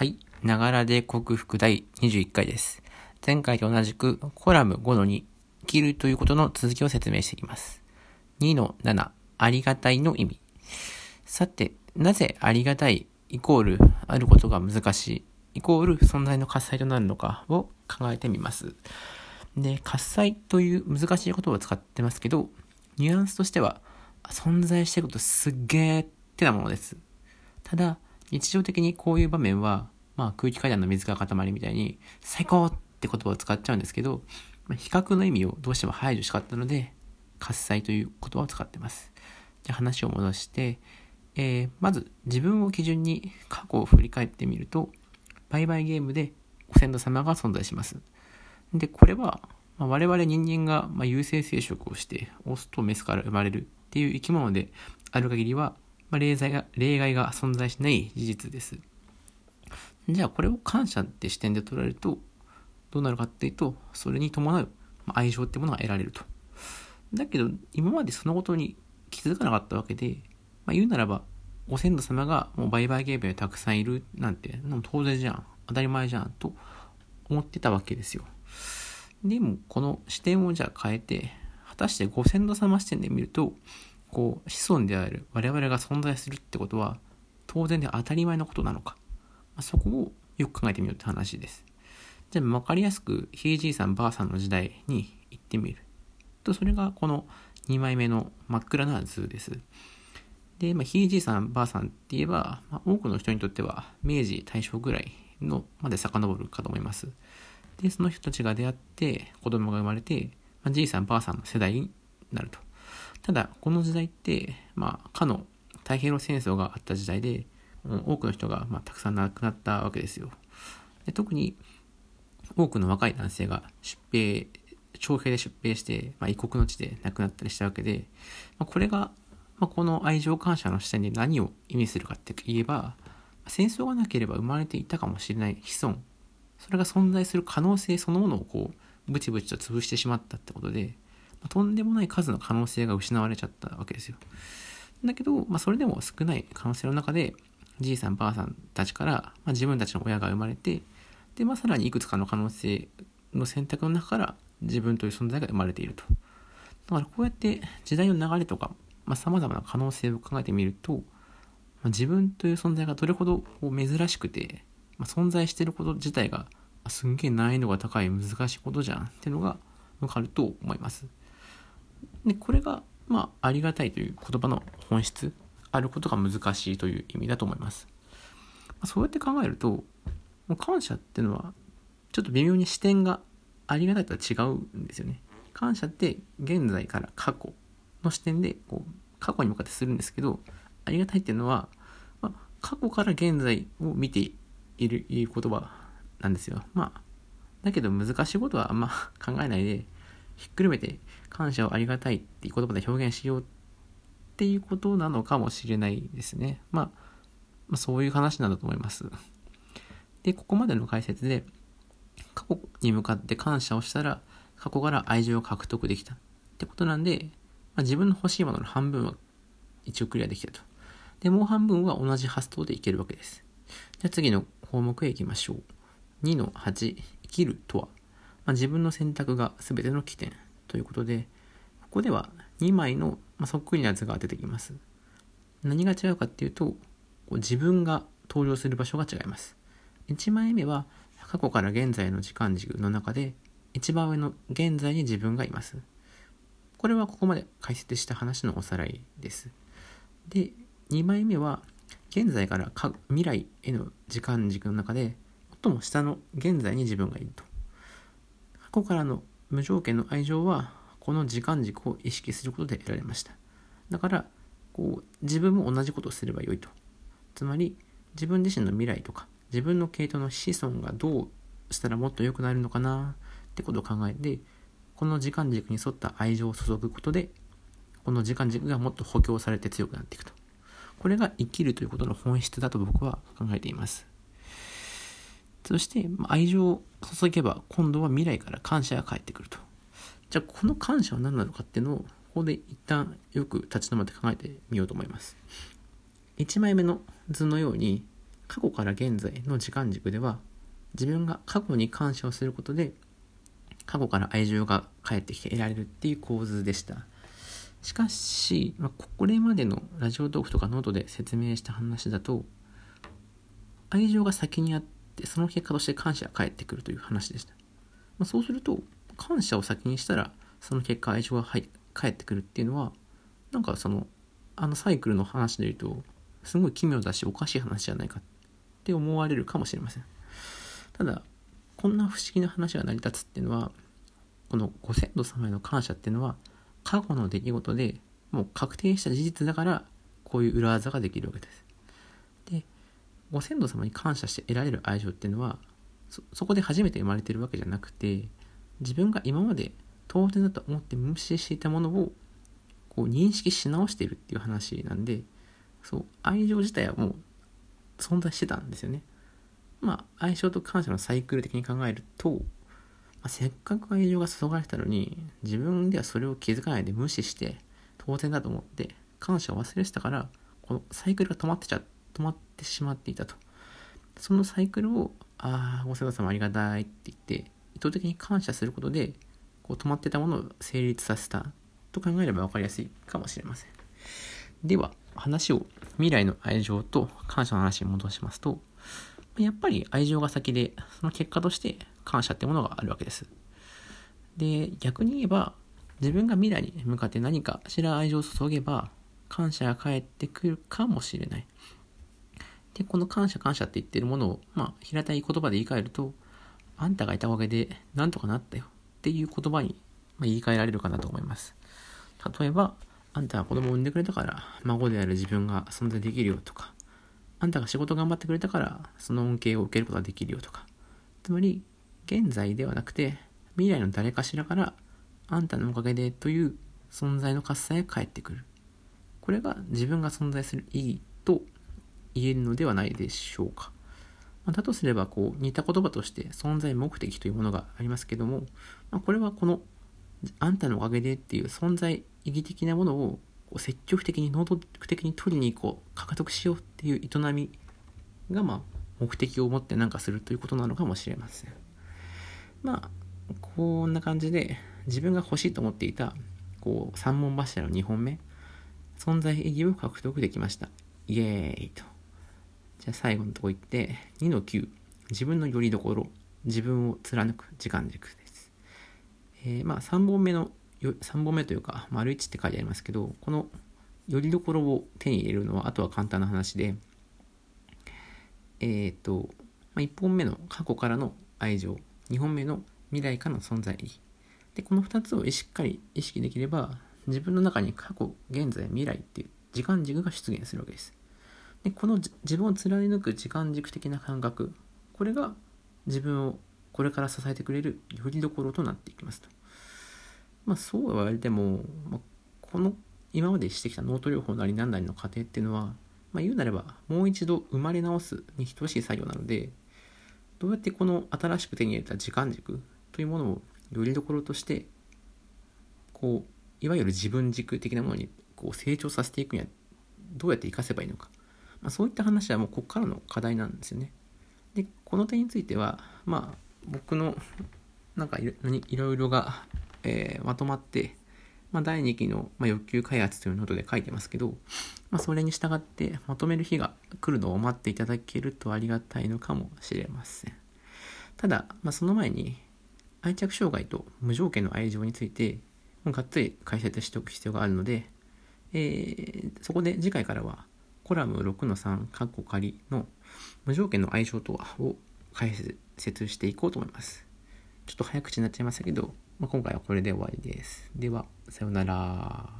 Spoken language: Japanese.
はい。ながらで克服第21回です。前回と同じくコラム5の2、生きるということの続きを説明していきます。2の7、ありがたいの意味。さて、なぜありがたいイコールあることが難しい、イコール存在の喝采となるのかを考えてみます。で、喝采という難しい言葉を使ってますけど、ニュアンスとしては、存在してることすっげーってなものです。ただ、日常的にこういう場面は、まあ空気階段の水が塊みたいに、最高って言葉を使っちゃうんですけど、まあ、比較の意味をどうしても排除したかったので、喝采という言葉を使ってます。じゃ話を戻して、えー、まず自分を基準に過去を振り返ってみると、売買ゲームでご先祖様が存在します。で、これは、まあ、我々人間が、まあ有性生殖をして、オスとメスから生まれるっていう生き物である限りは、まあ、例外が、例外が存在しない事実です。じゃあこれを感謝って視点で捉えると、どうなるかっていうと、それに伴う愛情ってものが得られると。だけど、今までそのことに気づかなかったわけで、まあ、言うならば、ご先祖様がもう売買ゲームにたくさんいるなんて、当然じゃん。当たり前じゃん。と思ってたわけですよ。でも、この視点をじゃあ変えて、果たしてご先祖様視点で見ると、こう、子孫である我々が存在するってことは、当然で当たり前のことなのか。ま、そこをよく考えてみようって話です。じゃあ、わかりやすく、ひいじいさんばあさんの時代に行ってみる。と、それがこの2枚目の真っ暗な図です。で、まあ、ひいじいさんばあさんって言えば、まあ、多くの人にとっては明治、大正ぐらいのまで遡るかと思います。で、その人たちが出会って子供が生まれて、まあ、じいさんばあさんの世代になると。ただ、この時代って、まあ、かの太平洋戦争があった時代で、多くの人が、まあ、たくさん亡くなったわけですよ。で特に、多くの若い男性が出兵、徴兵で出兵して、まあ、異国の地で亡くなったりしたわけで、まあ、これが、まあ、この愛情感謝の視点で何を意味するかって言えば、戦争がなければ生まれていたかもしれない子孫、それが存在する可能性そのものをこう、ブチブチと潰してしまったってことで、とんでもない数の可能性が失われちゃったわけですよ。だけど、まあ、それでも少ない可能性の中で、じいさんばあさんたちから、まあ、自分たちの親が生まれて、で、まあ、さらにいくつかの可能性の選択の中から自分という存在が生まれていると。だからこうやって時代の流れとか、まあ、様々な可能性を考えてみると、まあ、自分という存在がどれほど珍しくて、まあ、存在していること自体がすんげえ難易度が高い難しいことじゃんっていうのがわかると思います。で、これが、まあ、ありがたいという言葉の本質、あることが難しいという意味だと思います。ま、そうやって考えると、感謝っていうのは、ちょっと微妙に視点がありがたいとは違うんですよね。感謝って現在から過去の視点でこう過去に向かってするんですけど、ありがたいっていうのは、まあ、過去から現在を見ている言葉なんですよ。まあ、だけど難しいことはあんま考えないで、ひっくるめて感謝をありがたいっていう言葉で表現しようっていうことなのかもしれないですね。まあ、まあ、そういう話なんだと思います。で、ここまでの解説で、過去に向かって感謝をしたら、過去から愛情を獲得できたってことなんで、まあ、自分の欲しいものの半分は一応クリアできたと。で、もう半分は同じ発想でいけるわけです。じゃあ次の項目へ行きましょう。2の8、生きるとは？まあ、自分の選択が全ての起点ということで、ここでは2枚の、まあ、そっくりな図が出てきます。何が違うかっていうと、こう自分が登場する場所が違います。1枚目は過去から現在の時間軸の中で、一番上の現在に自分がいます。これはここまで解説した話のおさらいです。で、2枚目は現在から未来への時間軸の中で最も下の現在に自分がいると。過去からの無条件の愛情はこの時間軸を意識することで得られました。だからこう自分も同じことをすればよいと。つまり自分自身の未来とか自分の系統の子孫がどうしたらもっと良くなるのかなってことを考えてこの時間軸に沿った愛情を注ぐことでこの時間軸がもっと補強されて強くなっていくと。これが生きるということの本質だと僕は考えています。そして、愛情を注げば、今度は未来から感謝が返ってくると。じゃあ、この感謝は何なのかっていうのを、ここで一旦よく立ち止まって考えてみようと思います。1枚目の図のように、過去から現在の時間軸では自分が過去に感謝をすることで過去から愛情が返ってきて得られるっていう構図でした。しかし、まあ、これまでのラジオトークとかノートで説明した話だと、愛情が先にあって、その結果として感謝が返ってくるという話でした。まあ、そうすると、感謝を先にしたら、その結果愛情が返ってくるっていうのは、なんかその、あのサイクルの話で言うと、すごい奇妙だしおかしい話じゃないかって思われるかもしれません。ただ、こんな不思議な話が成り立つっていうのは、このご先祖様への感謝っていうのは、過去の出来事でもう確定した事実だからこういう裏技ができるわけです。ご先祖様に感謝して得られる愛情っていうのはそこで初めて生まれてるわけじゃなくて自分が今まで当然だと思って無視していたものをこう認識し直しているっていう話なんでそう愛情自体はもう存在してたんですよね。まあ愛情と感謝のサイクル的に考えるとまあ、せっかく愛情が注がれたのに自分ではそれを気づかないで無視して当然だと思って感謝を忘れてたからこのサイクルが止まってちゃ止まってしまっていたとそのサイクルをああご先祖様ありがたいって言って意図的に感謝することでこう止まってたものを成立させたと考えれば分かりやすいかもしれませんでは話を未来の愛情と感謝の話に戻しますとやっぱり愛情が先でその結果として感謝ってものがあるわけです。で、逆に言えば、自分が未来に向かって何かしら愛情を注げば、感謝が返ってくるかもしれない。で、この感謝感謝って言ってるものを、まあ、平たい言葉で言い換えると、あんたがいたおかげでなんとかなったよっていう言葉に、ま言い換えられるかなと思います。例えば、あんたは子供を産んでくれたから、孫である自分が存在できるよとか、あんたが仕事頑張ってくれたから、その恩恵を受けることができるよとか。つまり、現在ではなくて未来の誰かしらからあんたのおかげでという存在の喝采が返ってくるこれが自分が存在する意義と言えるのではないでしょうか、まあ、だとすればこう似た言葉として存在目的というものがありますけども、まあ、これはこのあんたのおかげでっていう存在意義的なものをこう積極的に能動的に取りに行こう獲得しようっていう営みがまあ目的を持って何かするということなのかもしれません。まあ、こんな感じで自分が欲しいと思っていた、こう、三本柱の2本目、存在意義を獲得できました。イエーイと。じゃあ最後のとこ行って、2の9、自分の拠り所、自分を貫く時間軸です。えー、まあ3本目の、3本目というか、丸1って書いてありますけど、この拠り所を手に入れるのは、あとは簡単な話で、えっ、ー、と、まあ、1本目の過去からの愛情、2本目の未来からの存在意義。でこの2つをしっかり意識できれば自分の中に過去現在未来っていう時間軸が出現するわけです。でこの自分を貫く時間軸的な感覚これが自分をこれから支えてくれるよりどころとなっていきますと。まあそうは言われても、まあ、この今までしてきた脳ト療法なり何なりの過程っていうのは、まあ、言うなればもう一度生まれ直すに等しい作業なのでどうやってこの新しく手に入れた時間軸というものをよりどころとしてこういわゆる自分軸的なものにこう成長させていくにはどうやって活かせばいいのか、まあ、そういった話はもうここからの課題なんですよね。でこの点についてはまあ僕のなんかいろいろが、えー、まとまってまあ、第2期の、まあ、欲求開発というノートで書いてますけど、まあ、それに従ってまとめる日が来るのを待っていただけるとありがたいのかもしれません。ただ、まあ、その前に愛着障害と無条件の愛情についてもうがっつり解説しておく必要があるので、えー、そこで次回からはコラム6の3カッコ仮の無条件の愛情とはを解説していこうと思います。ちょっと早口になっちゃいましたけど、まあ、今回はこれで終わりです。では、さようなら。